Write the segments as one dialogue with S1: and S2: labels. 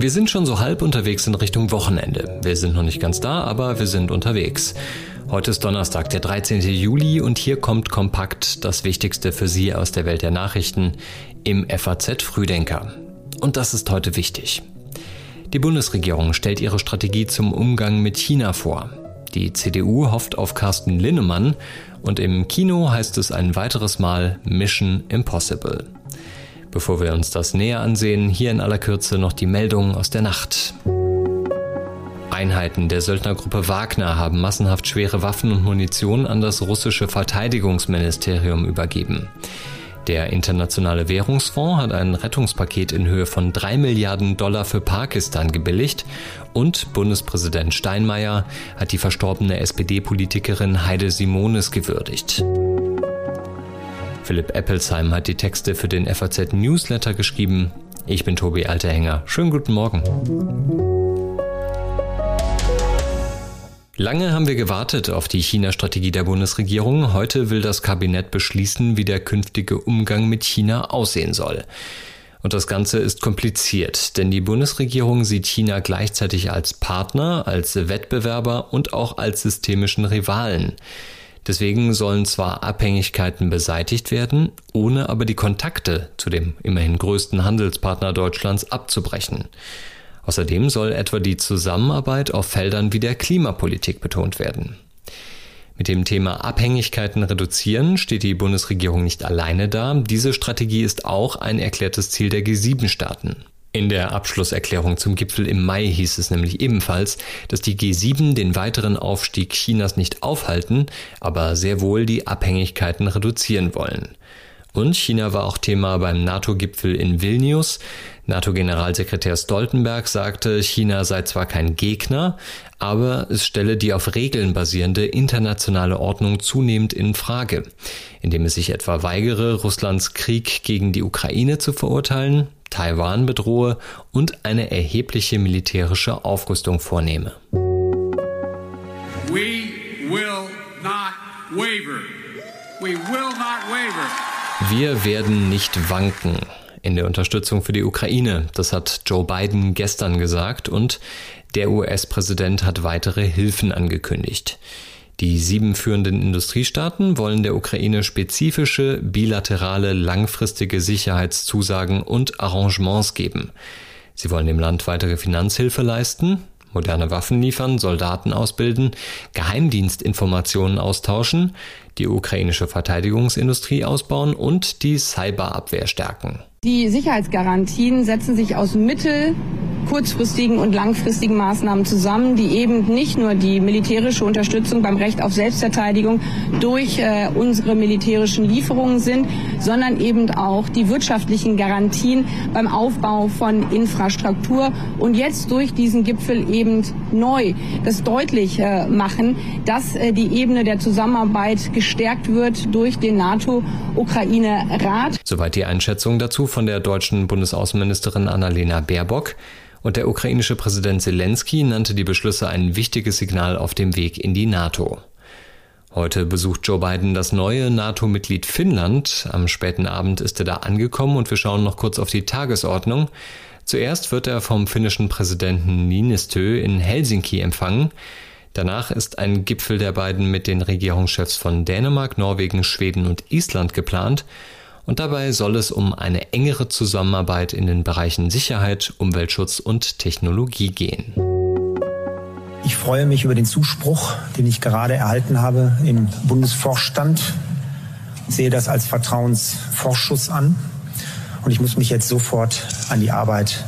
S1: Wir sind schon so halb unterwegs in Richtung Wochenende. Wir sind noch nicht ganz da, aber wir sind unterwegs. Heute ist Donnerstag, der 13. Juli und hier kommt kompakt das Wichtigste für Sie aus der Welt der Nachrichten im FAZ Frühdenker. Und das ist heute wichtig. Die Bundesregierung stellt ihre Strategie zum Umgang mit China vor. Die CDU hofft auf Carsten Linnemann und im Kino heißt es ein weiteres Mal Mission Impossible. Bevor wir uns das näher ansehen, hier in aller Kürze noch die Meldung aus der Nacht. Einheiten der Söldnergruppe Wagner haben massenhaft schwere Waffen und Munition an das russische Verteidigungsministerium übergeben. Der Internationale Währungsfonds hat ein Rettungspaket in Höhe von drei Milliarden Dollar für Pakistan gebilligt und Bundespräsident Steinmeier hat die verstorbene SPD-Politikerin Heide Simones gewürdigt. Philipp Eppelsheim hat die Texte für den FAZ Newsletter geschrieben. Ich bin Tobi Alterhänger. Schönen guten Morgen. Lange haben wir gewartet auf die China-Strategie der Bundesregierung. Heute will das Kabinett beschließen, wie der künftige Umgang mit China aussehen soll. Und das Ganze ist kompliziert, denn die Bundesregierung sieht China gleichzeitig als Partner, als Wettbewerber und auch als systemischen Rivalen. Deswegen sollen zwar Abhängigkeiten beseitigt werden, ohne aber die Kontakte zu dem immerhin größten Handelspartner Deutschlands abzubrechen. Außerdem soll etwa die Zusammenarbeit auf Feldern wie der Klimapolitik betont werden. Mit dem Thema Abhängigkeiten reduzieren steht die Bundesregierung nicht alleine da. Diese Strategie ist auch ein erklärtes Ziel der G7-Staaten. In der Abschlusserklärung zum Gipfel im Mai hieß es nämlich ebenfalls, dass die G7 den weiteren Aufstieg Chinas nicht aufhalten, aber sehr wohl die Abhängigkeiten reduzieren wollen. Und China war auch Thema beim NATO-Gipfel in Vilnius. NATO-Generalsekretär Stoltenberg sagte, China sei zwar kein Gegner, aber es stelle die auf Regeln basierende internationale Ordnung zunehmend in Frage, indem es sich etwa weigere, Russlands Krieg gegen die Ukraine zu verurteilen, Taiwan bedrohe und eine erhebliche militärische Aufrüstung vornehme. We will not waver. We will not waver. Wir werden nicht wanken in der Unterstützung für die Ukraine. Das hat Joe Biden gestern gesagt und der US-Präsident hat weitere Hilfen angekündigt. Die sieben führenden Industriestaaten wollen der Ukraine spezifische, bilaterale, langfristige Sicherheitszusagen und Arrangements geben. Sie wollen dem Land weitere Finanzhilfe leisten, moderne Waffen liefern, Soldaten ausbilden, Geheimdienstinformationen austauschen, die ukrainische Verteidigungsindustrie ausbauen und die Cyberabwehr stärken.
S2: Die Sicherheitsgarantien setzen sich aus mittel-, kurzfristigen und langfristigen Maßnahmen zusammen, die eben nicht nur die militärische Unterstützung beim Recht auf Selbstverteidigung durch äh, unsere militärischen Lieferungen sind, sondern eben auch die wirtschaftlichen Garantien beim Aufbau von Infrastruktur und jetzt durch diesen Gipfel eben neu das deutlich äh, machen, dass äh, die Ebene der Zusammenarbeit gestärkt wird durch den NATO-Ukraine-Rat.
S1: Soweit die Einschätzung dazu von der deutschen Bundesaußenministerin Annalena Baerbock. Und der ukrainische Präsident Zelensky nannte die Beschlüsse ein wichtiges Signal auf dem Weg in die NATO. Heute besucht Joe Biden das neue NATO-Mitglied Finnland. Am späten Abend ist er da angekommen und wir schauen noch kurz auf die Tagesordnung. Zuerst wird er vom finnischen Präsidenten Niinistö in Helsinki empfangen. Danach ist ein Gipfel der beiden mit den Regierungschefs von Dänemark, Norwegen, Schweden und Island geplant und dabei soll es um eine engere Zusammenarbeit in den Bereichen Sicherheit, Umweltschutz und Technologie gehen.
S3: Ich freue mich über den Zuspruch, den ich gerade erhalten habe im Bundesvorstand. Ich sehe das als Vertrauensvorschuss an und ich muss mich jetzt sofort an die Arbeit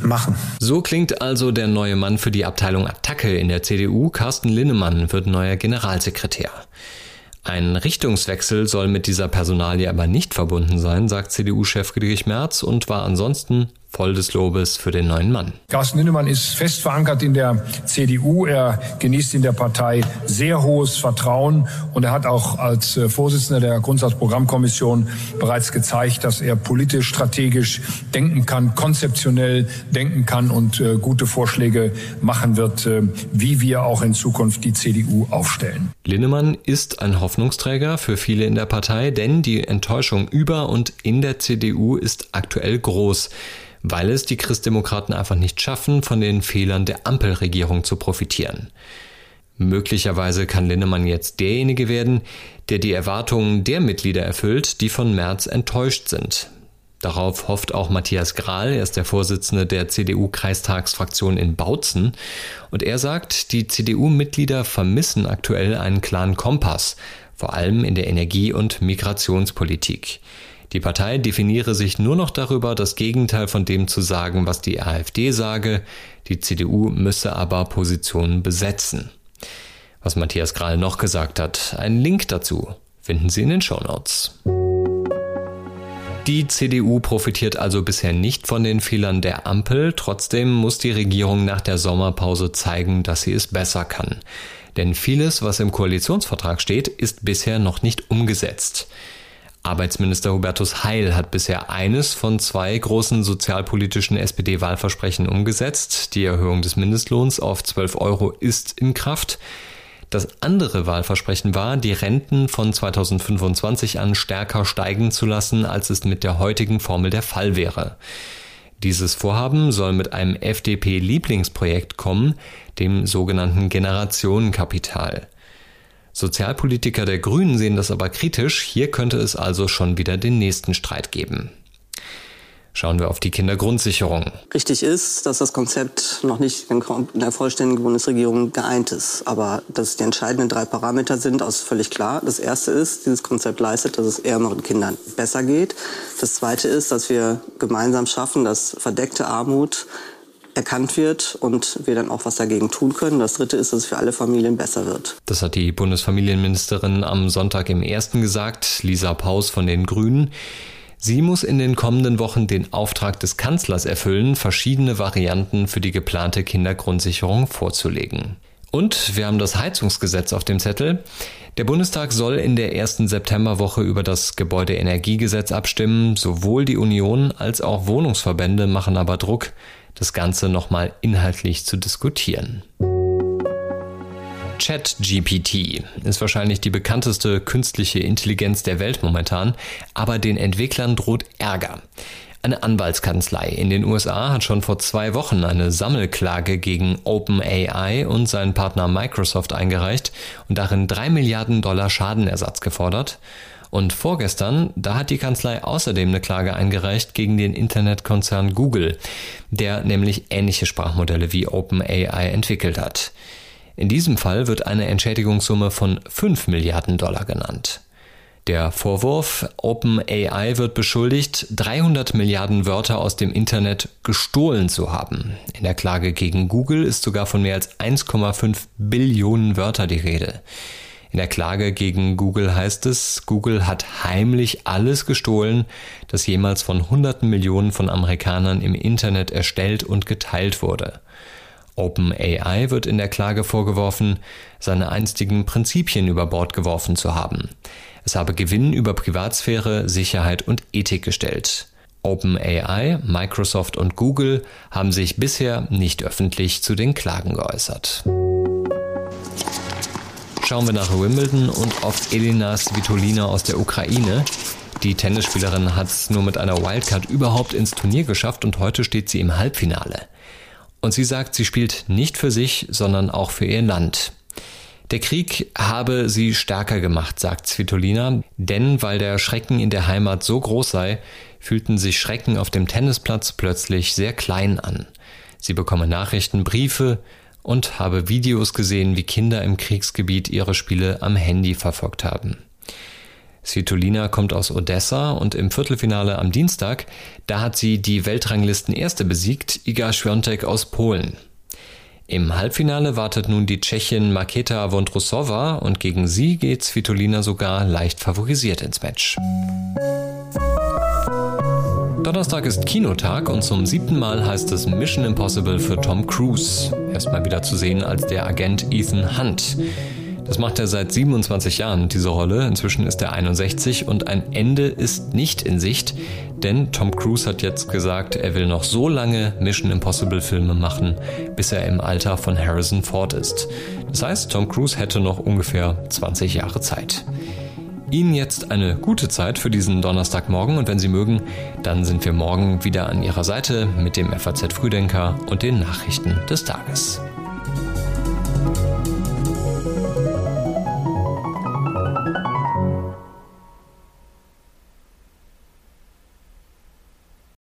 S3: machen.
S1: So klingt also der neue Mann für die Abteilung Attacke in der CDU. Carsten Linnemann wird neuer Generalsekretär. Ein Richtungswechsel soll mit dieser Personalie aber nicht verbunden sein, sagt CDU-Chef Friedrich Merz und war ansonsten voll des Lobes für den neuen Mann.
S4: Carsten Linnemann ist fest verankert in der CDU. Er genießt in der Partei sehr hohes Vertrauen und er hat auch als äh, Vorsitzender der Grundsatzprogrammkommission bereits gezeigt, dass er politisch, strategisch denken kann, konzeptionell denken kann und äh, gute Vorschläge machen wird, äh, wie wir auch in Zukunft die CDU aufstellen.
S1: Linnemann ist ein Hoffnungsträger für viele in der Partei, denn die Enttäuschung über und in der CDU ist aktuell groß weil es die Christdemokraten einfach nicht schaffen, von den Fehlern der Ampelregierung zu profitieren. Möglicherweise kann Linnemann jetzt derjenige werden, der die Erwartungen der Mitglieder erfüllt, die von März enttäuscht sind. Darauf hofft auch Matthias Grahl, er ist der Vorsitzende der CDU-Kreistagsfraktion in Bautzen. Und er sagt, die CDU-Mitglieder vermissen aktuell einen klaren Kompass, vor allem in der Energie- und Migrationspolitik. Die Partei definiere sich nur noch darüber, das Gegenteil von dem zu sagen, was die AfD sage. Die CDU müsse aber Positionen besetzen. Was Matthias Grahl noch gesagt hat, einen Link dazu finden Sie in den Shownotes. Die CDU profitiert also bisher nicht von den Fehlern der Ampel, trotzdem muss die Regierung nach der Sommerpause zeigen, dass sie es besser kann. Denn vieles, was im Koalitionsvertrag steht, ist bisher noch nicht umgesetzt. Arbeitsminister Hubertus Heil hat bisher eines von zwei großen sozialpolitischen SPD-Wahlversprechen umgesetzt. Die Erhöhung des Mindestlohns auf 12 Euro ist in Kraft. Das andere Wahlversprechen war, die Renten von 2025 an stärker steigen zu lassen, als es mit der heutigen Formel der Fall wäre. Dieses Vorhaben soll mit einem FDP-Lieblingsprojekt kommen, dem sogenannten Generationenkapital. Sozialpolitiker der Grünen sehen das aber kritisch, hier könnte es also schon wieder den nächsten Streit geben. Schauen wir auf die Kindergrundsicherung.
S5: Richtig ist, dass das Konzept noch nicht in der vollständigen Bundesregierung geeint ist. Aber dass die entscheidenden drei Parameter sind, ist völlig klar. Das erste ist, dieses Konzept leistet, dass es ärmeren Kindern besser geht. Das zweite ist, dass wir gemeinsam schaffen, dass verdeckte Armut erkannt wird und wir dann auch was dagegen tun können. Das dritte ist, dass es für alle Familien besser wird.
S1: Das hat die Bundesfamilienministerin am Sonntag im ersten gesagt, Lisa Paus von den Grünen. Sie muss in den kommenden Wochen den Auftrag des Kanzlers erfüllen, verschiedene Varianten für die geplante Kindergrundsicherung vorzulegen. Und wir haben das Heizungsgesetz auf dem Zettel. Der Bundestag soll in der ersten Septemberwoche über das Gebäudeenergiegesetz abstimmen. Sowohl die Union als auch Wohnungsverbände machen aber Druck, das Ganze nochmal inhaltlich zu diskutieren. ChatGPT ist wahrscheinlich die bekannteste künstliche Intelligenz der Welt momentan, aber den Entwicklern droht Ärger. Eine Anwaltskanzlei in den USA hat schon vor zwei Wochen eine Sammelklage gegen OpenAI und seinen Partner Microsoft eingereicht und darin drei Milliarden Dollar Schadenersatz gefordert. Und vorgestern, da hat die Kanzlei außerdem eine Klage eingereicht gegen den Internetkonzern Google, der nämlich ähnliche Sprachmodelle wie OpenAI entwickelt hat. In diesem Fall wird eine Entschädigungssumme von 5 Milliarden Dollar genannt. Der Vorwurf, OpenAI wird beschuldigt, 300 Milliarden Wörter aus dem Internet gestohlen zu haben. In der Klage gegen Google ist sogar von mehr als 1,5 Billionen Wörter die Rede. In der Klage gegen Google heißt es, Google hat heimlich alles gestohlen, das jemals von hunderten Millionen von Amerikanern im Internet erstellt und geteilt wurde. OpenAI wird in der Klage vorgeworfen, seine einstigen Prinzipien über Bord geworfen zu haben. Es habe Gewinn über Privatsphäre, Sicherheit und Ethik gestellt. OpenAI, Microsoft und Google haben sich bisher nicht öffentlich zu den Klagen geäußert. Schauen wir nach Wimbledon und auf Elina Svitolina aus der Ukraine. Die Tennisspielerin hat es nur mit einer Wildcard überhaupt ins Turnier geschafft und heute steht sie im Halbfinale. Und sie sagt, sie spielt nicht für sich, sondern auch für ihr Land. Der Krieg habe sie stärker gemacht, sagt Svitolina, denn weil der Schrecken in der Heimat so groß sei, fühlten sich Schrecken auf dem Tennisplatz plötzlich sehr klein an. Sie bekomme Nachrichten, Briefe und habe Videos gesehen, wie Kinder im Kriegsgebiet ihre Spiele am Handy verfolgt haben. Svitolina kommt aus Odessa und im Viertelfinale am Dienstag, da hat sie die Weltranglisten-Erste besiegt, Iga Świątek aus Polen. Im Halbfinale wartet nun die Tschechin Maketa Vondrusova und gegen sie geht Svitolina sogar leicht favorisiert ins Match. Donnerstag ist Kinotag und zum siebten Mal heißt es Mission Impossible für Tom Cruise. Erstmal wieder zu sehen als der Agent Ethan Hunt. Das macht er seit 27 Jahren, diese Rolle. Inzwischen ist er 61 und ein Ende ist nicht in Sicht, denn Tom Cruise hat jetzt gesagt, er will noch so lange Mission Impossible Filme machen, bis er im Alter von Harrison Ford ist. Das heißt, Tom Cruise hätte noch ungefähr 20 Jahre Zeit. Ihnen jetzt eine gute Zeit für diesen Donnerstagmorgen und wenn Sie mögen, dann sind wir morgen wieder an Ihrer Seite mit dem FAZ Frühdenker und den Nachrichten des Tages.